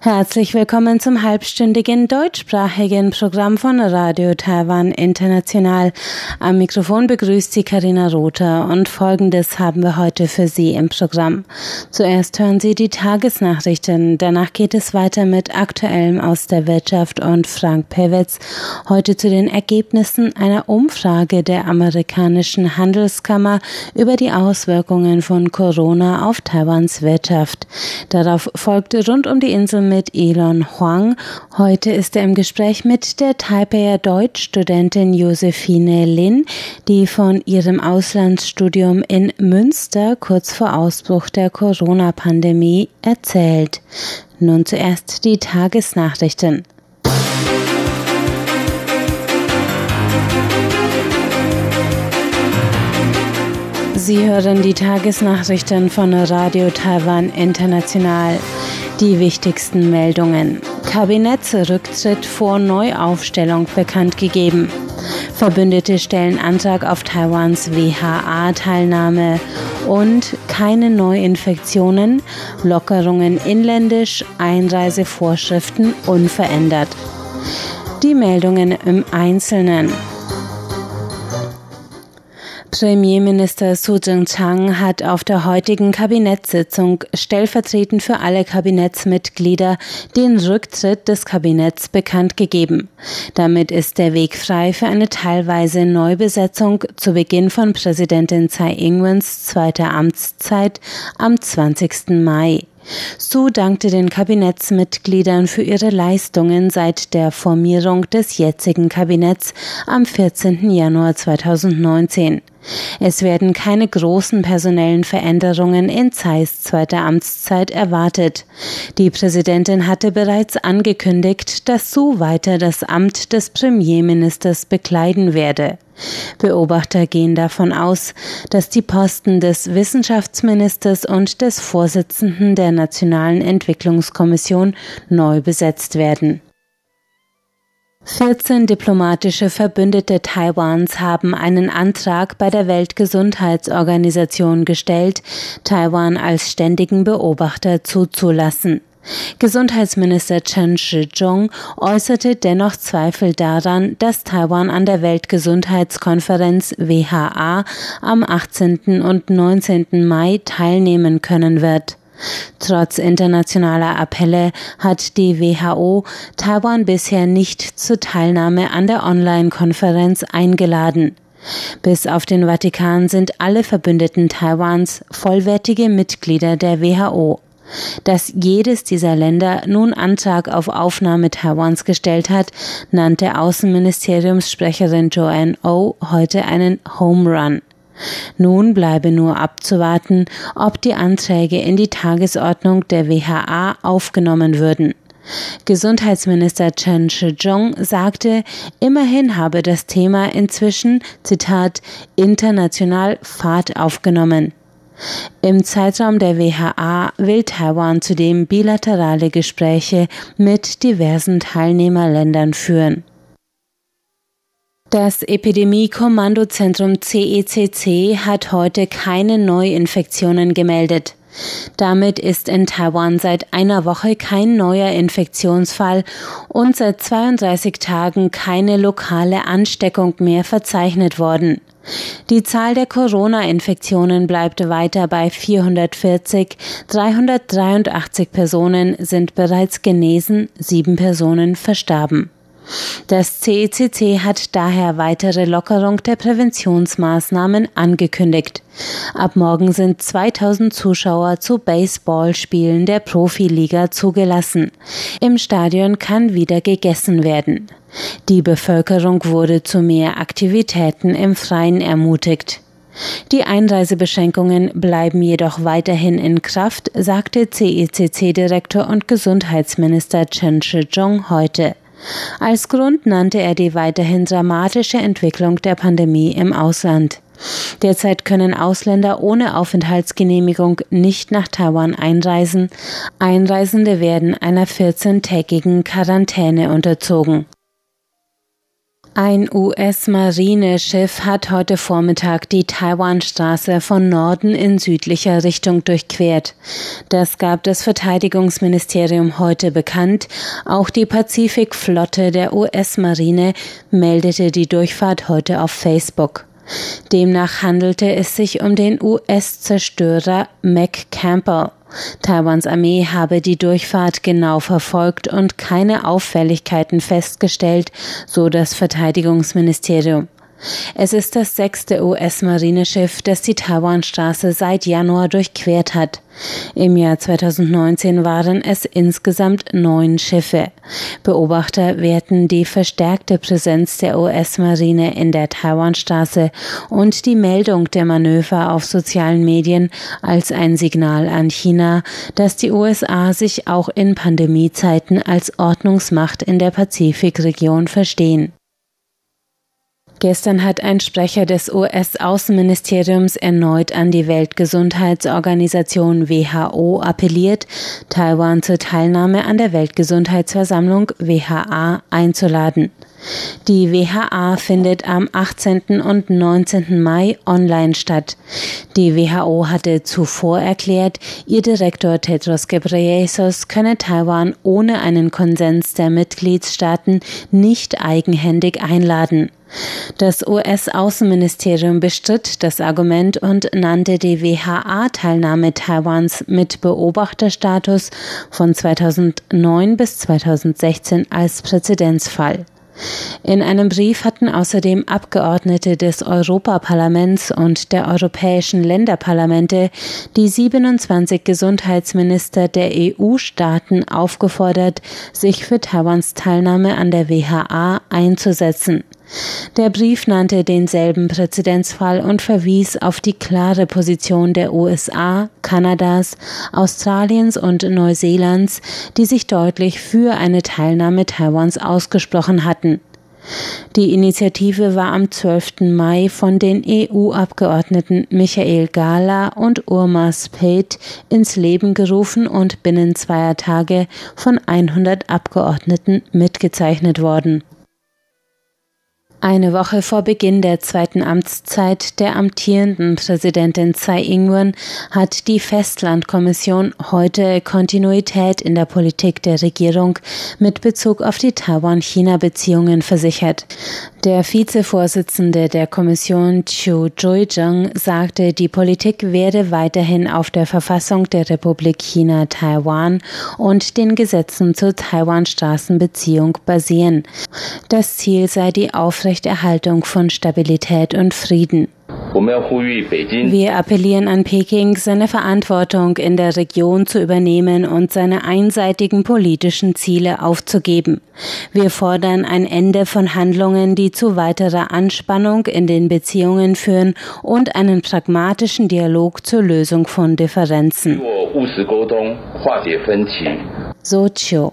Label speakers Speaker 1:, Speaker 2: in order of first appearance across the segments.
Speaker 1: Herzlich willkommen zum halbstündigen deutschsprachigen Programm von Radio Taiwan International. Am Mikrofon begrüßt Sie Karina Rother und Folgendes haben wir heute für Sie im Programm. Zuerst hören Sie die Tagesnachrichten, danach geht es weiter mit Aktuellem aus der Wirtschaft und Frank Pewitz heute zu den Ergebnissen einer Umfrage der amerikanischen Handelskammer über die Auswirkungen von Corona auf Taiwans Wirtschaft. Darauf folgt rund um die Insel mit Elon Huang. Heute ist er im Gespräch mit der Taipeier Deutschstudentin Josephine Lin, die von ihrem Auslandsstudium in Münster kurz vor Ausbruch der Corona-Pandemie erzählt. Nun zuerst die Tagesnachrichten. Sie hören die Tagesnachrichten von Radio Taiwan International. Die wichtigsten Meldungen. Kabinettsrücktritt vor Neuaufstellung bekannt gegeben. Verbündete stellen Antrag auf Taiwans WHA-Teilnahme und keine Neuinfektionen, Lockerungen inländisch, Einreisevorschriften unverändert. Die Meldungen im Einzelnen. Premierminister Su Jing-chang hat auf der heutigen Kabinettssitzung stellvertretend für alle Kabinettsmitglieder den Rücktritt des Kabinetts bekannt gegeben. Damit ist der Weg frei für eine teilweise Neubesetzung zu Beginn von Präsidentin Tsai Ing-wens zweiter Amtszeit am 20. Mai. Su dankte den Kabinettsmitgliedern für ihre Leistungen seit der Formierung des jetzigen Kabinetts am 14. Januar 2019. Es werden keine großen personellen Veränderungen in Zeiss zweiter Amtszeit erwartet. Die Präsidentin hatte bereits angekündigt, dass Su weiter das Amt des Premierministers bekleiden werde. Beobachter gehen davon aus, dass die Posten des Wissenschaftsministers und des Vorsitzenden der Nationalen Entwicklungskommission neu besetzt werden. 14 diplomatische Verbündete Taiwans haben einen Antrag bei der Weltgesundheitsorganisation gestellt, Taiwan als ständigen Beobachter zuzulassen. Gesundheitsminister Chen Shih-chung äußerte dennoch Zweifel daran, dass Taiwan an der Weltgesundheitskonferenz WHA am 18. und 19. Mai teilnehmen können wird. Trotz internationaler Appelle hat die WHO Taiwan bisher nicht zur Teilnahme an der Online-Konferenz eingeladen. Bis auf den Vatikan sind alle Verbündeten Taiwans vollwertige Mitglieder der WHO. Dass jedes dieser Länder nun Antrag auf Aufnahme Taiwans gestellt hat, nannte Außenministeriumssprecherin Joanne O oh heute einen Home Run. Nun bleibe nur abzuwarten, ob die Anträge in die Tagesordnung der WHA aufgenommen würden. Gesundheitsminister Chen Shih-chung sagte, immerhin habe das Thema inzwischen, Zitat, international Fahrt aufgenommen. Im Zeitraum der WHA will Taiwan zudem bilaterale Gespräche mit diversen Teilnehmerländern führen. Das Epidemie-Kommandozentrum CECC hat heute keine Neuinfektionen gemeldet. Damit ist in Taiwan seit einer Woche kein neuer Infektionsfall und seit 32 Tagen keine lokale Ansteckung mehr verzeichnet worden. Die Zahl der Corona-Infektionen bleibt weiter bei 440. 383 Personen sind bereits genesen, sieben Personen verstarben. Das CECC hat daher weitere Lockerung der Präventionsmaßnahmen angekündigt. Ab morgen sind 2000 Zuschauer zu Baseballspielen der Profiliga zugelassen. Im Stadion kann wieder gegessen werden. Die Bevölkerung wurde zu mehr Aktivitäten im Freien ermutigt. Die Einreisebeschränkungen bleiben jedoch weiterhin in Kraft, sagte CECC-Direktor und Gesundheitsminister Chen Shih-chung heute. Als Grund nannte er die weiterhin dramatische Entwicklung der Pandemie im Ausland. Derzeit können Ausländer ohne Aufenthaltsgenehmigung nicht nach Taiwan einreisen. Einreisende werden einer 14-tägigen Quarantäne unterzogen. Ein US-Marineschiff hat heute Vormittag die Taiwanstraße von Norden in südlicher Richtung durchquert. Das gab das Verteidigungsministerium heute bekannt. Auch die Pazifikflotte der US-Marine meldete die Durchfahrt heute auf Facebook. Demnach handelte es sich um den US-Zerstörer McCampbell. Taiwans Armee habe die Durchfahrt genau verfolgt und keine Auffälligkeiten festgestellt, so das Verteidigungsministerium. Es ist das sechste US-Marineschiff, das die Taiwanstraße seit Januar durchquert hat. Im Jahr 2019 waren es insgesamt neun Schiffe. Beobachter werten die verstärkte Präsenz der US-Marine in der Taiwanstraße und die Meldung der Manöver auf sozialen Medien als ein Signal an China, dass die USA sich auch in Pandemiezeiten als Ordnungsmacht in der Pazifikregion verstehen. Gestern hat ein Sprecher des US-Außenministeriums erneut an die Weltgesundheitsorganisation WHO appelliert, Taiwan zur Teilnahme an der Weltgesundheitsversammlung WHA einzuladen. Die WHA findet am 18. und 19. Mai online statt. Die WHO hatte zuvor erklärt, ihr Direktor Tedros Ghebreyesus könne Taiwan ohne einen Konsens der Mitgliedstaaten nicht eigenhändig einladen. Das US-Außenministerium bestritt das Argument und nannte die WHA-Teilnahme Taiwans mit Beobachterstatus von 2009 bis 2016 als Präzedenzfall. In einem Brief hatten außerdem Abgeordnete des Europaparlaments und der europäischen Länderparlamente die 27 Gesundheitsminister der EU-Staaten aufgefordert, sich für Taiwans Teilnahme an der WHA einzusetzen. Der Brief nannte denselben Präzedenzfall und verwies auf die klare Position der USA, Kanadas, Australiens und Neuseelands, die sich deutlich für eine Teilnahme Taiwans ausgesprochen hatten. Die Initiative war am 12. Mai von den EU-Abgeordneten Michael Gala und Urma Spate ins Leben gerufen und binnen zweier Tage von 100 Abgeordneten mitgezeichnet worden. Eine Woche vor Beginn der zweiten Amtszeit der amtierenden Präsidentin Tsai Ing-wen hat die Festlandkommission heute Kontinuität in der Politik der Regierung mit Bezug auf die Taiwan-China-Beziehungen versichert. Der Vizevorsitzende der Kommission Chiu Zhuizheng sagte, die Politik werde weiterhin auf der Verfassung der Republik China Taiwan und den Gesetzen zur Taiwan-Straßenbeziehung basieren. Das Ziel sei die Aufrechterhaltung von Stabilität und Frieden. Wir appellieren an Peking, seine Verantwortung in der Region zu übernehmen und seine einseitigen politischen Ziele aufzugeben. Wir fordern ein Ende von Handlungen, die zu weiterer Anspannung in den Beziehungen führen und einen pragmatischen Dialog zur Lösung von Differenzen. So Chiu.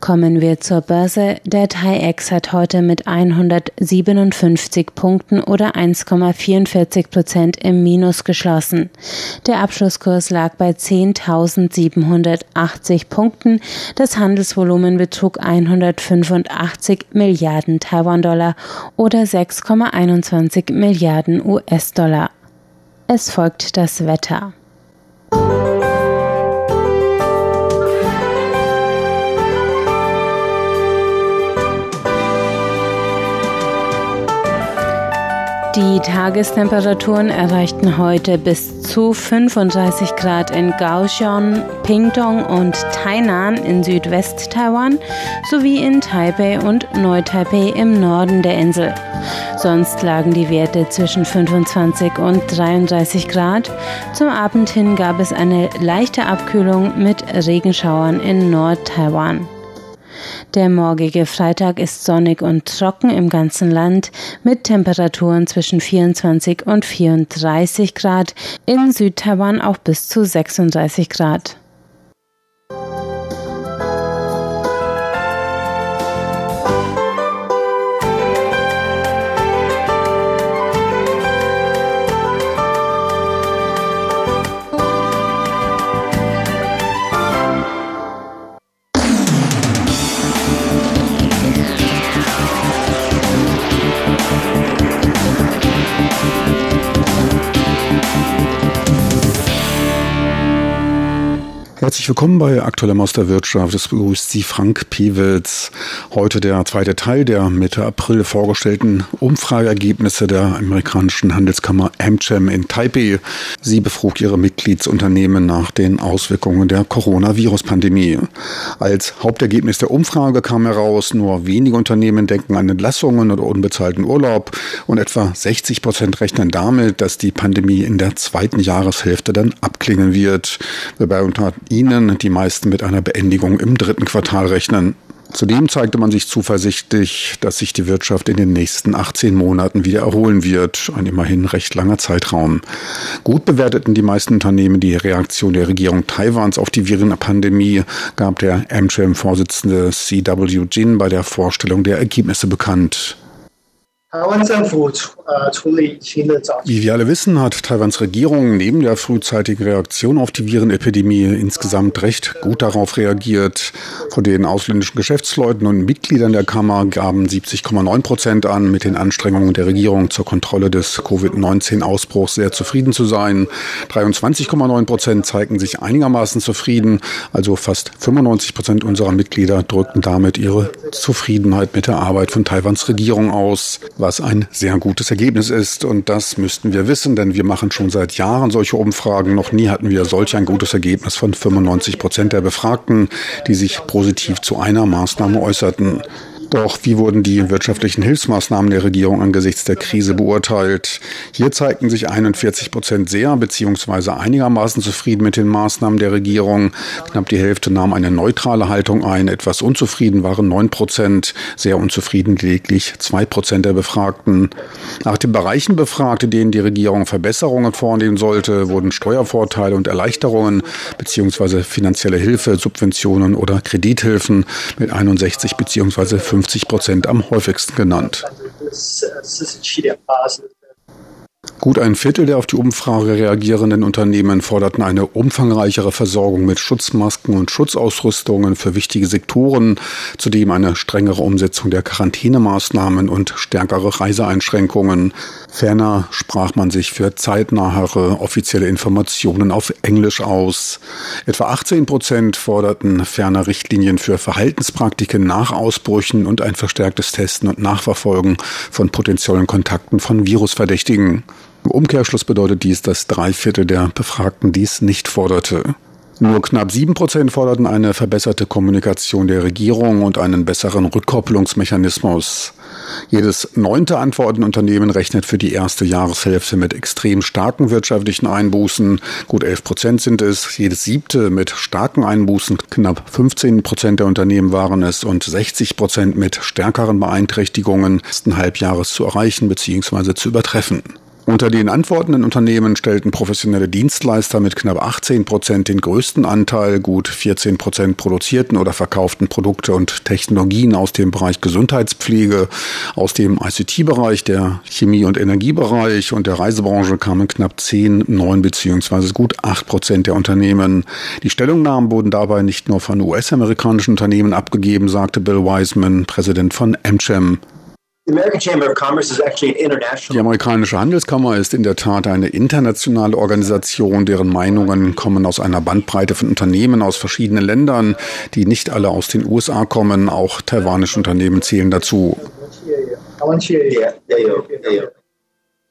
Speaker 1: Kommen wir zur Börse. Der TAIEX hat heute mit 157 Punkten oder 1,44 Prozent im Minus geschlossen. Der Abschlusskurs lag bei 10.780 Punkten. Das Handelsvolumen betrug 185 Milliarden Taiwan-Dollar oder 6,21 Milliarden US-Dollar. Es folgt das Wetter. Die Tagestemperaturen erreichten heute bis zu 35 Grad in Kaohsiung, Pingtung und Tainan in Südwest-Taiwan sowie in Taipei und Neu-Taipei im Norden der Insel. Sonst lagen die Werte zwischen 25 und 33 Grad. Zum Abend hin gab es eine leichte Abkühlung mit Regenschauern in Nord-Taiwan. Der morgige Freitag ist sonnig und trocken im ganzen Land mit Temperaturen zwischen 24 und 34 Grad, in Südtaiwan auch bis zu 36 Grad.
Speaker 2: Herzlich willkommen bei Aktuellem aus der Wirtschaft. Es begrüßt Sie Frank Pewitz. Heute der zweite Teil der Mitte April vorgestellten Umfrageergebnisse der amerikanischen Handelskammer AmCham in Taipei. Sie befrug ihre Mitgliedsunternehmen nach den Auswirkungen der Coronavirus-Pandemie. Als Hauptergebnis der Umfrage kam heraus, nur wenige Unternehmen denken an Entlassungen oder unbezahlten Urlaub und etwa 60 Prozent rechnen damit, dass die Pandemie in der zweiten Jahreshälfte dann abklingen wird. Wobei unter ihnen die meisten mit einer Beendigung im dritten Quartal rechnen. Zudem zeigte man sich zuversichtlich, dass sich die Wirtschaft in den nächsten 18 Monaten wieder erholen wird, ein immerhin recht langer Zeitraum. Gut bewerteten die meisten Unternehmen die Reaktion der Regierung Taiwans auf die Virenpandemie, gab der AmCham-Vorsitzende CW Jin bei der Vorstellung der Ergebnisse bekannt. Wie wir alle wissen, hat Taiwans Regierung neben der frühzeitigen Reaktion auf die Virenepidemie insgesamt recht gut darauf reagiert. Von den ausländischen Geschäftsleuten und Mitgliedern der Kammer gaben 70,9 Prozent an, mit den Anstrengungen der Regierung zur Kontrolle des Covid-19-Ausbruchs sehr zufrieden zu sein. 23,9 Prozent zeigten sich einigermaßen zufrieden, also fast 95 Prozent unserer Mitglieder drückten damit ihre Zufriedenheit mit der Arbeit von Taiwans Regierung aus was ein sehr gutes Ergebnis ist. Und das müssten wir wissen, denn wir machen schon seit Jahren solche Umfragen. Noch nie hatten wir solch ein gutes Ergebnis von 95 Prozent der Befragten, die sich positiv zu einer Maßnahme äußerten. Doch wie wurden die wirtschaftlichen Hilfsmaßnahmen der Regierung angesichts der Krise beurteilt? Hier zeigten sich 41 Prozent sehr bzw. einigermaßen zufrieden mit den Maßnahmen der Regierung. Knapp die Hälfte nahm eine neutrale Haltung ein. Etwas unzufrieden waren 9 Prozent, sehr unzufrieden lediglich 2 Prozent der Befragten. Nach den Bereichen befragt, denen die Regierung Verbesserungen vornehmen sollte, wurden Steuervorteile und Erleichterungen bzw. finanzielle Hilfe, Subventionen oder Kredithilfen mit 61 bzw. 50 Prozent am häufigsten genannt. Gut ein Viertel der auf die Umfrage reagierenden Unternehmen forderten eine umfangreichere Versorgung mit Schutzmasken und Schutzausrüstungen für wichtige Sektoren, zudem eine strengere Umsetzung der Quarantänemaßnahmen und stärkere Reiseeinschränkungen. Ferner sprach man sich für zeitnahere offizielle Informationen auf Englisch aus. Etwa 18 Prozent forderten ferner Richtlinien für Verhaltenspraktiken nach Ausbrüchen und ein verstärktes Testen und Nachverfolgen von potenziellen Kontakten von Virusverdächtigen. Im Umkehrschluss bedeutet dies, dass drei Viertel der Befragten dies nicht forderte. Nur knapp sieben Prozent forderten eine verbesserte Kommunikation der Regierung und einen besseren Rückkopplungsmechanismus. Jedes neunte Antwortenunternehmen rechnet für die erste Jahreshälfte mit extrem starken wirtschaftlichen Einbußen. Gut elf Prozent sind es. Jedes siebte mit starken Einbußen. Knapp 15 Prozent der Unternehmen waren es und 60 Prozent mit stärkeren Beeinträchtigungen ersten Halbjahres zu erreichen bzw. zu übertreffen. Unter den antwortenden Unternehmen stellten professionelle Dienstleister mit knapp 18 Prozent den größten Anteil. Gut 14 Prozent produzierten oder verkauften Produkte und Technologien aus dem Bereich Gesundheitspflege, aus dem ICT-Bereich, der Chemie- und Energiebereich und der Reisebranche kamen knapp 10, 9 bzw. gut 8 Prozent der Unternehmen. Die Stellungnahmen wurden dabei nicht nur von US-amerikanischen Unternehmen abgegeben, sagte Bill Wiseman, Präsident von AmCham. Die amerikanische Handelskammer ist in der Tat eine internationale Organisation, deren Meinungen kommen aus einer Bandbreite von Unternehmen aus verschiedenen Ländern, die nicht alle aus den USA kommen. Auch taiwanische Unternehmen zählen dazu.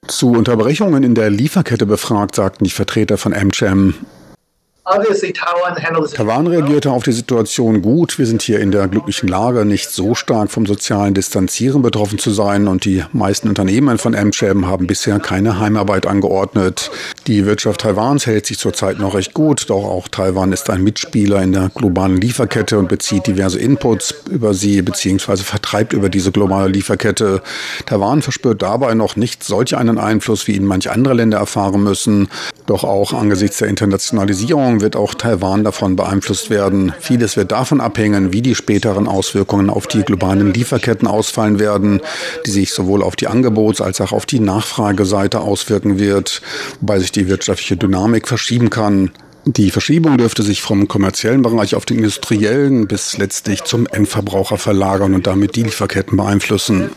Speaker 2: Zu Unterbrechungen in der Lieferkette befragt, sagten die Vertreter von AmCham. Taiwan reagierte auf die Situation gut. Wir sind hier in der glücklichen Lage, nicht so stark vom sozialen Distanzieren betroffen zu sein und die meisten Unternehmen von AmCham haben bisher keine Heimarbeit angeordnet. Die Wirtschaft Taiwans hält sich zurzeit noch recht gut, doch auch Taiwan ist ein Mitspieler in der globalen Lieferkette und bezieht diverse Inputs über sie bzw. vertreibt über diese globale Lieferkette. Taiwan verspürt dabei noch nicht solch einen Einfluss, wie ihn manche andere Länder erfahren müssen. Doch auch angesichts der Internationalisierung Entwicklung wird auch Taiwan davon beeinflusst werden. Vieles wird davon abhängen, wie die späteren Auswirkungen auf die globalen Lieferketten ausfallen werden, die sich sowohl auf die Angebots- als auch auf die Nachfrageseite auswirken wird, wobei sich die wirtschaftliche Dynamik verschieben kann. Die Verschiebung dürfte sich vom kommerziellen Bereich auf den industriellen bis letztlich zum Endverbraucher verlagern und damit die Lieferketten beeinflussen.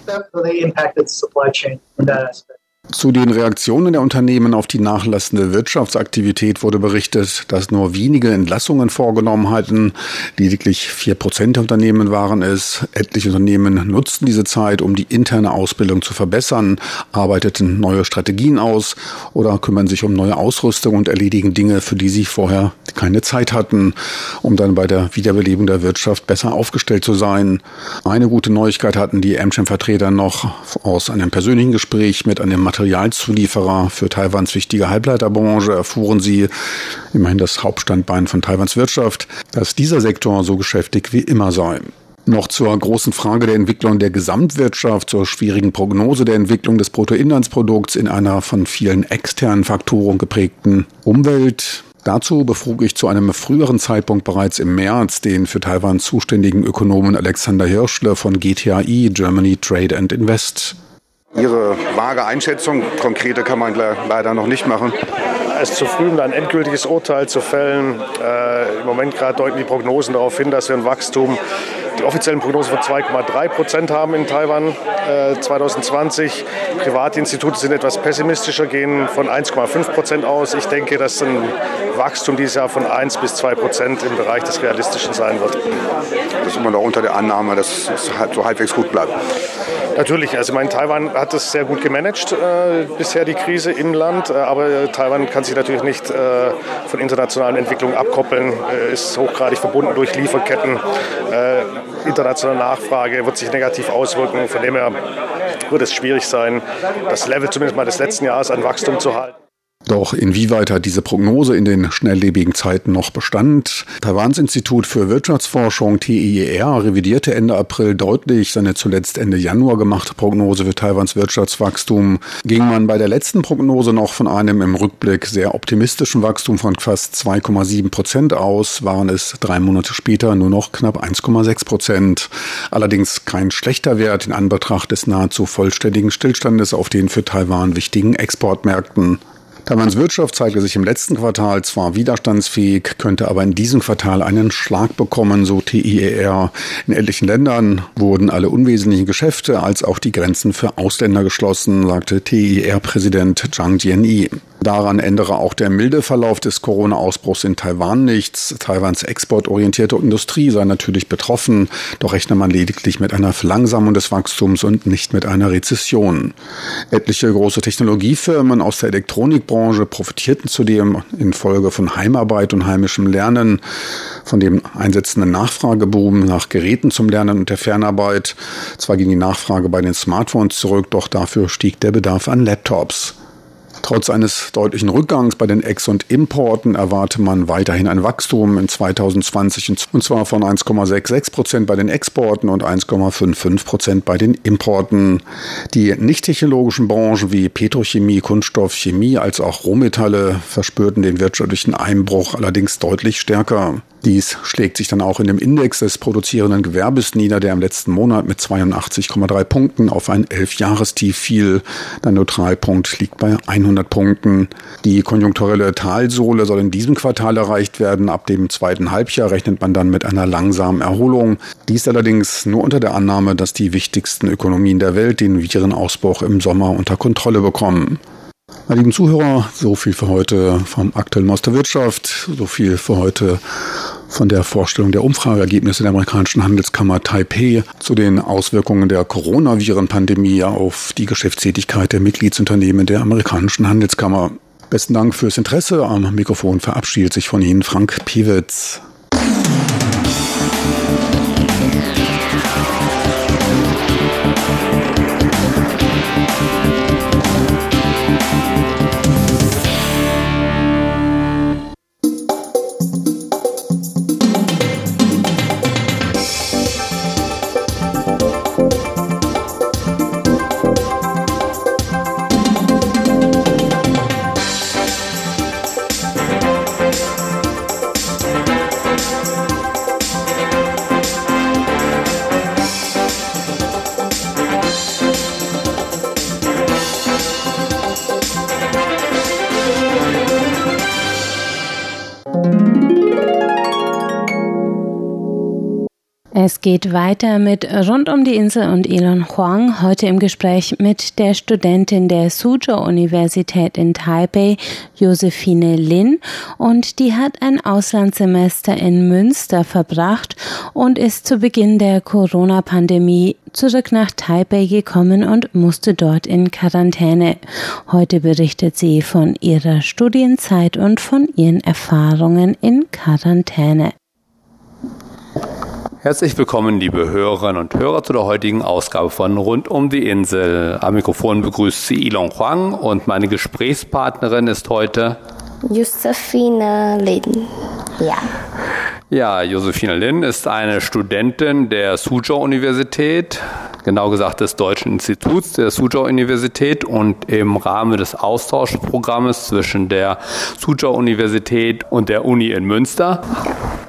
Speaker 2: Zu den Reaktionen der Unternehmen auf die nachlassende Wirtschaftsaktivität wurde berichtet, dass nur wenige Entlassungen vorgenommen hatten. Lediglich vier Prozent der Unternehmen waren es. Etliche Unternehmen nutzten diese Zeit, um die interne Ausbildung zu verbessern, arbeiteten neue Strategien aus oder kümmern sich um neue Ausrüstung und erledigen Dinge, für die sie vorher keine Zeit hatten, um dann bei der Wiederbelebung der Wirtschaft besser aufgestellt zu sein. Eine gute Neuigkeit hatten die Amcham-Vertreter noch aus einem persönlichen Gespräch mit einem Materialzulieferer für Taiwans wichtige Halbleiterbranche erfuhren sie, immerhin das Hauptstandbein von Taiwans Wirtschaft, dass dieser Sektor so geschäftig wie immer sei. Noch zur großen Frage der Entwicklung der Gesamtwirtschaft, zur schwierigen Prognose der Entwicklung des Bruttoinlandsprodukts in einer von vielen externen Faktoren geprägten Umwelt. Dazu befrug ich zu einem früheren Zeitpunkt bereits im März den für Taiwan zuständigen Ökonomen Alexander Hirschle von GTAI, Germany Trade and Invest.
Speaker 3: Ihre vage Einschätzung, konkrete kann man leider noch nicht machen.
Speaker 4: Es ist zu früh, um ein endgültiges Urteil zu fällen. Äh, Im Moment gerade deuten die Prognosen darauf hin, dass wir ein Wachstum die offiziellen Prognosen von 2,3 Prozent haben in Taiwan äh, 2020. Privatinstitute sind etwas pessimistischer, gehen von 1,5 Prozent aus. Ich denke, dass ein Wachstum dieses Jahr von 1 bis 2 Prozent im Bereich des Realistischen sein wird.
Speaker 3: Das ist immer noch unter der Annahme, dass es so halbwegs gut bleibt.
Speaker 4: Natürlich, also mein Taiwan hat es sehr gut gemanagt äh, bisher die Krise im Land, äh, aber Taiwan kann sich natürlich nicht äh, von internationalen Entwicklungen abkoppeln, äh, ist hochgradig verbunden durch Lieferketten. Äh, internationale Nachfrage wird sich negativ auswirken, von dem her wird es schwierig sein, das Level zumindest mal des letzten Jahres an Wachstum zu halten.
Speaker 2: Doch inwieweit hat diese Prognose in den schnelllebigen Zeiten noch Bestand? Taiwans Institut für Wirtschaftsforschung TIER revidierte Ende April deutlich seine zuletzt Ende Januar gemachte Prognose für Taiwans Wirtschaftswachstum. Ging man bei der letzten Prognose noch von einem im Rückblick sehr optimistischen Wachstum von fast 2,7 Prozent aus, waren es drei Monate später nur noch knapp 1,6 Prozent. Allerdings kein schlechter Wert in Anbetracht des nahezu vollständigen Stillstandes auf den für Taiwan wichtigen Exportmärkten. Taiwans Wirtschaft zeigte sich im letzten Quartal zwar widerstandsfähig, könnte aber in diesem Quartal einen Schlag bekommen, so TIER. In etlichen Ländern wurden alle unwesentlichen Geschäfte als auch die Grenzen für Ausländer geschlossen, sagte TIER-Präsident Zhang Jianyi. Daran ändere auch der milde Verlauf des Corona-Ausbruchs in Taiwan nichts. Taiwans exportorientierte Industrie sei natürlich betroffen, doch rechne man lediglich mit einer Verlangsamung des Wachstums und nicht mit einer Rezession. Etliche große Technologiefirmen aus der Elektronikbranche profitierten zudem infolge von Heimarbeit und heimischem Lernen, von dem einsetzenden Nachfrageboom nach Geräten zum Lernen und der Fernarbeit. Zwar ging die Nachfrage bei den Smartphones zurück, doch dafür stieg der Bedarf an Laptops. Trotz eines deutlichen Rückgangs bei den Ex- und Importen erwarte man weiterhin ein Wachstum in 2020 und zwar von 1,66 Prozent bei den Exporten und 1,55 Prozent bei den Importen. Die nicht-technologischen Branchen wie Petrochemie, Kunststoff, Chemie als auch Rohmetalle verspürten den wirtschaftlichen Einbruch allerdings deutlich stärker. Dies schlägt sich dann auch in dem Index des produzierenden Gewerbes nieder, der im letzten Monat mit 82,3 Punkten auf ein Elfjahrestief fiel. Der Neutralpunkt liegt bei 100 Punkten. Die konjunkturelle Talsohle soll in diesem Quartal erreicht werden. Ab dem zweiten Halbjahr rechnet man dann mit einer langsamen Erholung. Dies allerdings nur unter der Annahme, dass die wichtigsten Ökonomien der Welt den Virenausbruch im Sommer unter Kontrolle bekommen. Meine lieben Zuhörer, so viel für heute vom aktuellen Maus der Wirtschaft, so viel für heute von der Vorstellung der Umfrageergebnisse der amerikanischen Handelskammer Taipei zu den Auswirkungen der Coronaviren-Pandemie auf die Geschäftstätigkeit der Mitgliedsunternehmen der amerikanischen Handelskammer. Besten Dank fürs Interesse. Am Mikrofon verabschiedet sich von Ihnen Frank Piewitz.
Speaker 1: Geht weiter mit Rund um die Insel und Elon Huang, heute im Gespräch mit der Studentin der Suzhou-Universität in Taipei, Josephine Lin, und die hat ein Auslandssemester in Münster verbracht und ist zu Beginn der Corona-Pandemie zurück nach Taipei gekommen und musste dort in Quarantäne. Heute berichtet sie von ihrer Studienzeit und von ihren Erfahrungen in Quarantäne.
Speaker 5: Herzlich willkommen, liebe Hörerinnen und Hörer, zu der heutigen Ausgabe von Rund um die Insel. Am Mikrofon begrüßt sie Ilon Huang und meine Gesprächspartnerin ist heute
Speaker 6: Josephine Lin. Ja.
Speaker 5: Ja, Josephine Lin ist eine Studentin der Suzhou-Universität, genau gesagt des Deutschen Instituts der Suzhou-Universität und im Rahmen des Austauschprogrammes zwischen der Suzhou-Universität und der Uni in Münster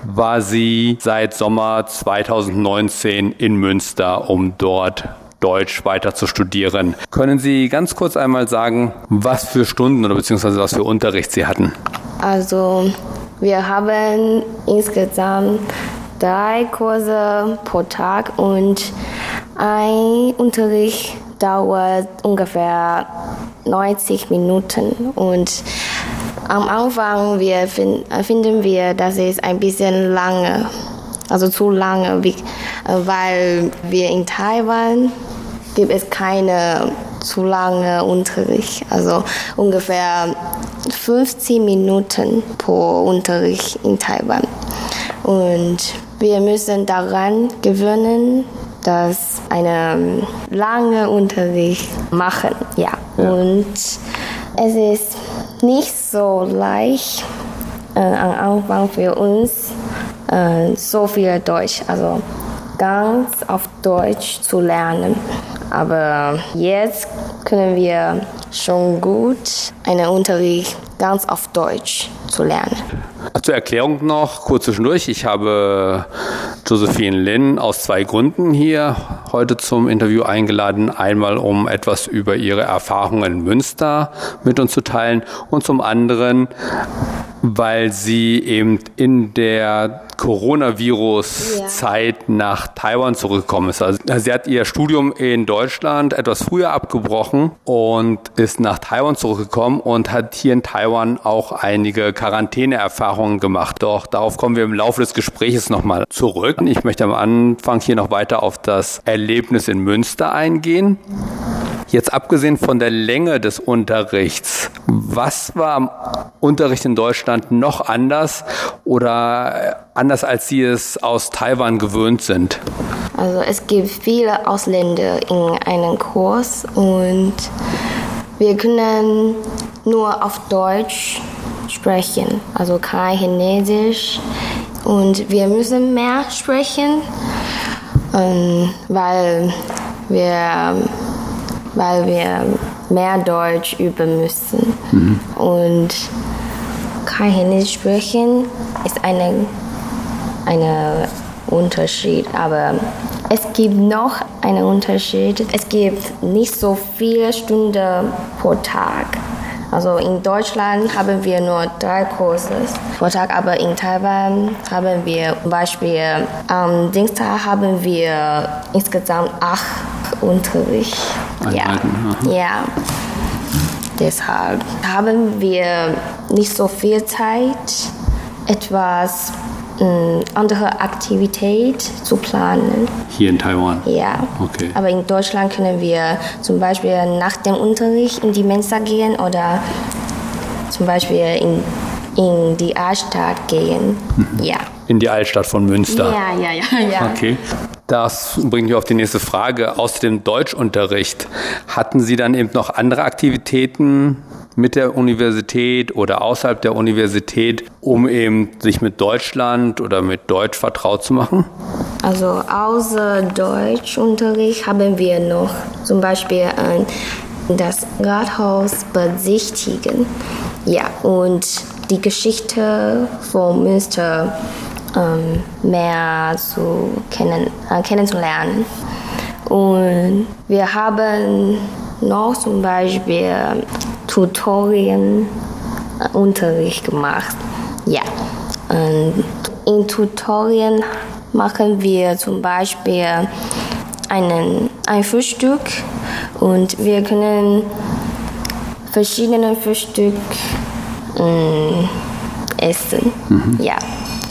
Speaker 5: war sie seit Sommer 2019 in Münster, um dort Deutsch weiter zu studieren. Können Sie ganz kurz einmal sagen, was für Stunden oder beziehungsweise was für Unterricht Sie hatten?
Speaker 6: Also wir haben insgesamt drei Kurse pro Tag und ein Unterricht dauert ungefähr 90 Minuten. Und am Anfang wir find, finden wir, das ist ein bisschen lange, also zu lange, weil wir in Taiwan gibt es keine zu lange Unterricht, also ungefähr 15 Minuten pro Unterricht in Taiwan. Und wir müssen daran gewöhnen, dass eine lange Unterricht machen, ja. ja. Und es ist nicht so leicht äh, am Anfang für uns äh, so viel Deutsch, also ganz auf Deutsch zu lernen. Aber jetzt können wir schon gut einen Unterricht ganz auf Deutsch zu lernen.
Speaker 5: Zur Erklärung noch kurz zwischendurch. Ich habe Josephine Lin aus zwei Gründen hier heute zum Interview eingeladen. Einmal, um etwas über ihre Erfahrungen in Münster mit uns zu teilen und zum anderen, weil sie eben in der Coronavirus-Zeit nach Taiwan zurückgekommen ist. Also sie hat ihr Studium in Deutschland etwas früher abgebrochen und ist nach Taiwan zurückgekommen und hat hier in Taiwan auch einige Quarantäneerfahrungen gemacht. Doch darauf kommen wir im Laufe des Gesprächs nochmal zurück. Ich möchte am Anfang hier noch weiter auf das Erlebnis in Münster eingehen. Jetzt abgesehen von der Länge des Unterrichts, was war am Unterricht in Deutschland noch anders oder anders, als Sie es aus Taiwan gewöhnt sind?
Speaker 6: Also es gibt viele Ausländer in einem Kurs und wir können nur auf Deutsch sprechen, also kein Chinesisch. Und wir müssen mehr sprechen, ähm, weil wir weil wir mehr Deutsch üben müssen. Mhm. Und kein Chinesisch sprechen ist ein eine Unterschied, aber es gibt noch einen Unterschied. Es gibt nicht so viele Stunden pro Tag. Also in Deutschland haben wir nur drei Kurse pro Tag, aber in Taiwan haben wir zum Beispiel am Dienstag haben wir insgesamt acht Unterricht.
Speaker 5: Einheiten.
Speaker 6: Ja. ja. Deshalb haben wir nicht so viel Zeit, etwas andere Aktivität zu planen.
Speaker 5: Hier in Taiwan?
Speaker 6: Ja.
Speaker 5: Okay.
Speaker 6: Aber in Deutschland können wir zum Beispiel nach dem Unterricht in die Mensa gehen oder zum Beispiel in, in die Altstadt gehen.
Speaker 5: Mhm. Ja. In die Altstadt von Münster?
Speaker 6: Ja, ja, ja. ja.
Speaker 5: Okay. Das bringt mich auf die nächste Frage. Aus dem Deutschunterricht hatten Sie dann eben noch andere Aktivitäten mit der Universität oder außerhalb der Universität, um eben sich mit Deutschland oder mit Deutsch vertraut zu machen?
Speaker 6: Also außer Deutschunterricht haben wir noch zum Beispiel das Rathaus besichtigen. Ja, und die Geschichte von Münster ähm, mehr zu kennen, äh, kennenzulernen. Und wir haben noch zum Beispiel Tutorienunterricht gemacht. Ja, und in Tutorien machen wir zum Beispiel einen, ein Frühstück und wir können verschiedene Frühstück äh, essen. Mhm. Ja,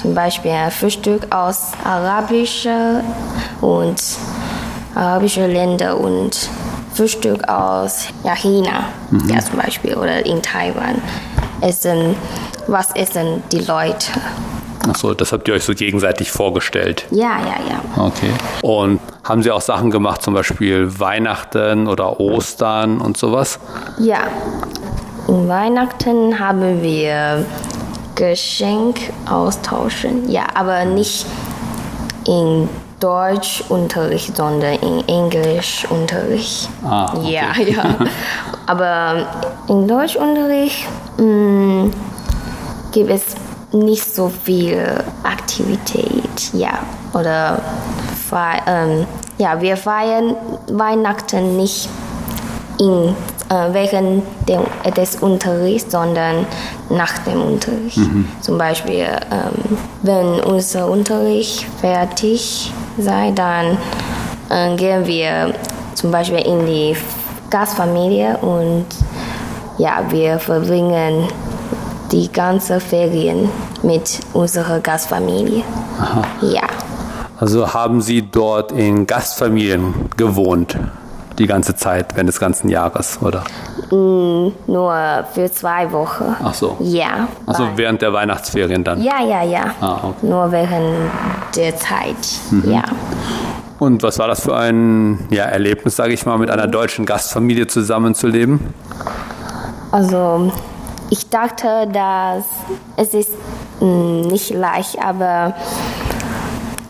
Speaker 6: zum Beispiel ein Frühstück aus arabischen und arabischen Ländern und Frühstück aus ja, China, mhm. ja, zum Beispiel, oder in Taiwan. Essen, was essen die Leute?
Speaker 5: Achso, das habt ihr euch so gegenseitig vorgestellt.
Speaker 6: Ja, ja, ja.
Speaker 5: Okay. Und haben Sie auch Sachen gemacht, zum Beispiel Weihnachten oder Ostern und sowas?
Speaker 6: Ja. In Weihnachten haben wir Geschenk austauschen. Ja, aber nicht in Deutschunterricht, sondern in Englischunterricht.
Speaker 5: Ah, okay.
Speaker 6: Ja, ja. Aber in Deutschunterricht mh, mm, gibt es nicht so viel Aktivität, ja. Oder ähm, ja, wir feiern Weihnachten nicht in, äh, während dem, des Unterrichts, sondern nach dem Unterricht. Mhm. Zum Beispiel, ähm, wenn unser Unterricht fertig sei, dann äh, gehen wir zum Beispiel in die Gastfamilie und ja, wir verbringen die ganze Ferien mit unserer Gastfamilie. Aha. Ja.
Speaker 5: Also haben Sie dort in Gastfamilien gewohnt? Die ganze Zeit, während des ganzen Jahres, oder?
Speaker 6: Mm, nur für zwei Wochen.
Speaker 5: Ach so.
Speaker 6: Ja.
Speaker 5: Also während der Weihnachtsferien dann?
Speaker 6: Ja, ja, ja. Ah, okay. Nur während der Zeit, mhm. ja.
Speaker 5: Und was war das für ein ja, Erlebnis, sage ich mal, mit einer deutschen Gastfamilie zusammenzuleben?
Speaker 6: Also ich dachte, dass es ist mm, nicht leicht, aber,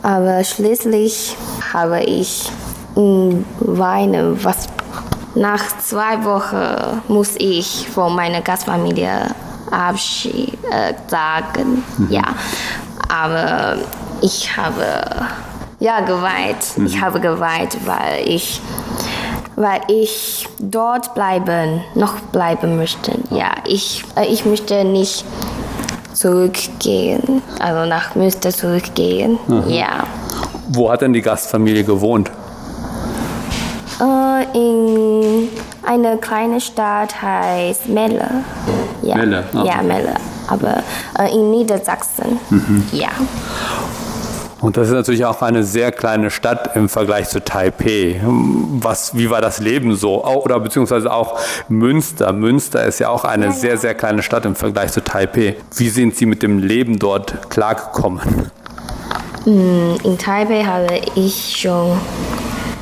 Speaker 6: aber schließlich habe ich mm, weinen. Was nach zwei Wochen muss ich von meiner Gastfamilie Abschied äh, sagen. Mhm. Ja, aber ich habe ja geweint. Mhm. Ich habe geweint, weil ich weil ich dort bleiben, noch bleiben möchte. Ja, ich, äh, ich möchte nicht zurückgehen, also nach Münster zurückgehen. Mhm. Ja.
Speaker 5: Wo hat denn die Gastfamilie gewohnt?
Speaker 6: In einer kleinen Stadt heißt Melle. Ja.
Speaker 5: Melle?
Speaker 6: Oh. Ja, Melle. Aber äh, in Niedersachsen. Mhm. Ja.
Speaker 5: Und das ist natürlich auch eine sehr kleine Stadt im Vergleich zu Taipei. Was, wie war das Leben so? Oder beziehungsweise auch Münster. Münster ist ja auch eine ja, sehr, sehr kleine Stadt im Vergleich zu Taipei. Wie sind Sie mit dem Leben dort klargekommen?
Speaker 6: Mm, in Taipei habe ich schon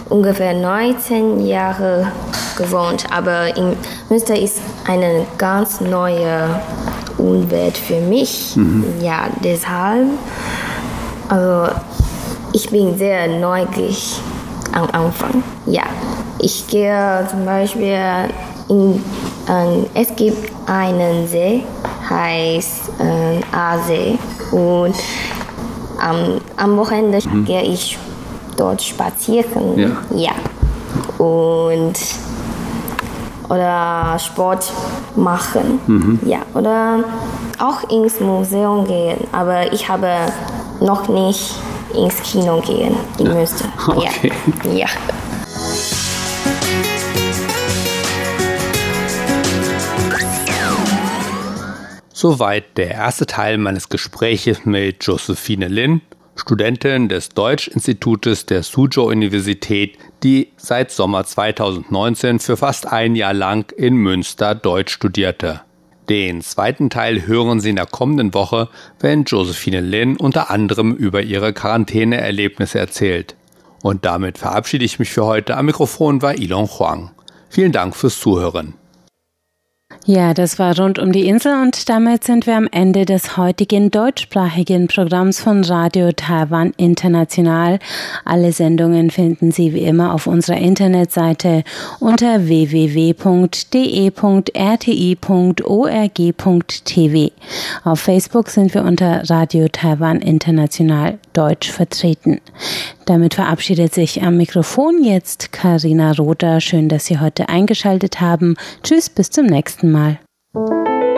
Speaker 6: ungefähr 19 Jahre gewohnt, aber in Münster ist eine ganz neue Umwelt für mich. Mhm. Ja, deshalb also ich bin sehr neugierig am Anfang. Ja, ich gehe zum Beispiel in, äh, es gibt einen See, heißt äh, Aasee und am, am Wochenende mhm. gehe ich dort spazieren. Ja. ja. Und oder Sport machen. Mhm. Ja, oder auch ins Museum gehen. Aber ich habe noch nicht ins Kino gehen. Die ja. müsste. Okay. Ja. ja.
Speaker 5: Soweit der erste Teil meines Gespräches mit Josephine Lin, Studentin des Deutschinstitutes der Suzhou Universität, die seit Sommer 2019 für fast ein Jahr lang in Münster Deutsch studierte. Den zweiten Teil hören Sie in der kommenden Woche, wenn Josephine Lin unter anderem über ihre Quarantäneerlebnisse erzählt. Und damit verabschiede ich mich für heute. Am Mikrofon war Ilon Huang. Vielen Dank fürs Zuhören.
Speaker 1: Ja, das war rund um die Insel und damit sind wir am Ende des heutigen deutschsprachigen Programms von Radio Taiwan International. Alle Sendungen finden Sie wie immer auf unserer Internetseite unter www.de.rti.org.tv. Auf Facebook sind wir unter Radio Taiwan International Deutsch vertreten. Damit verabschiedet sich am Mikrofon jetzt Karina Rother. Schön, dass Sie heute eingeschaltet haben. Tschüss, bis zum nächsten Mal. Mal.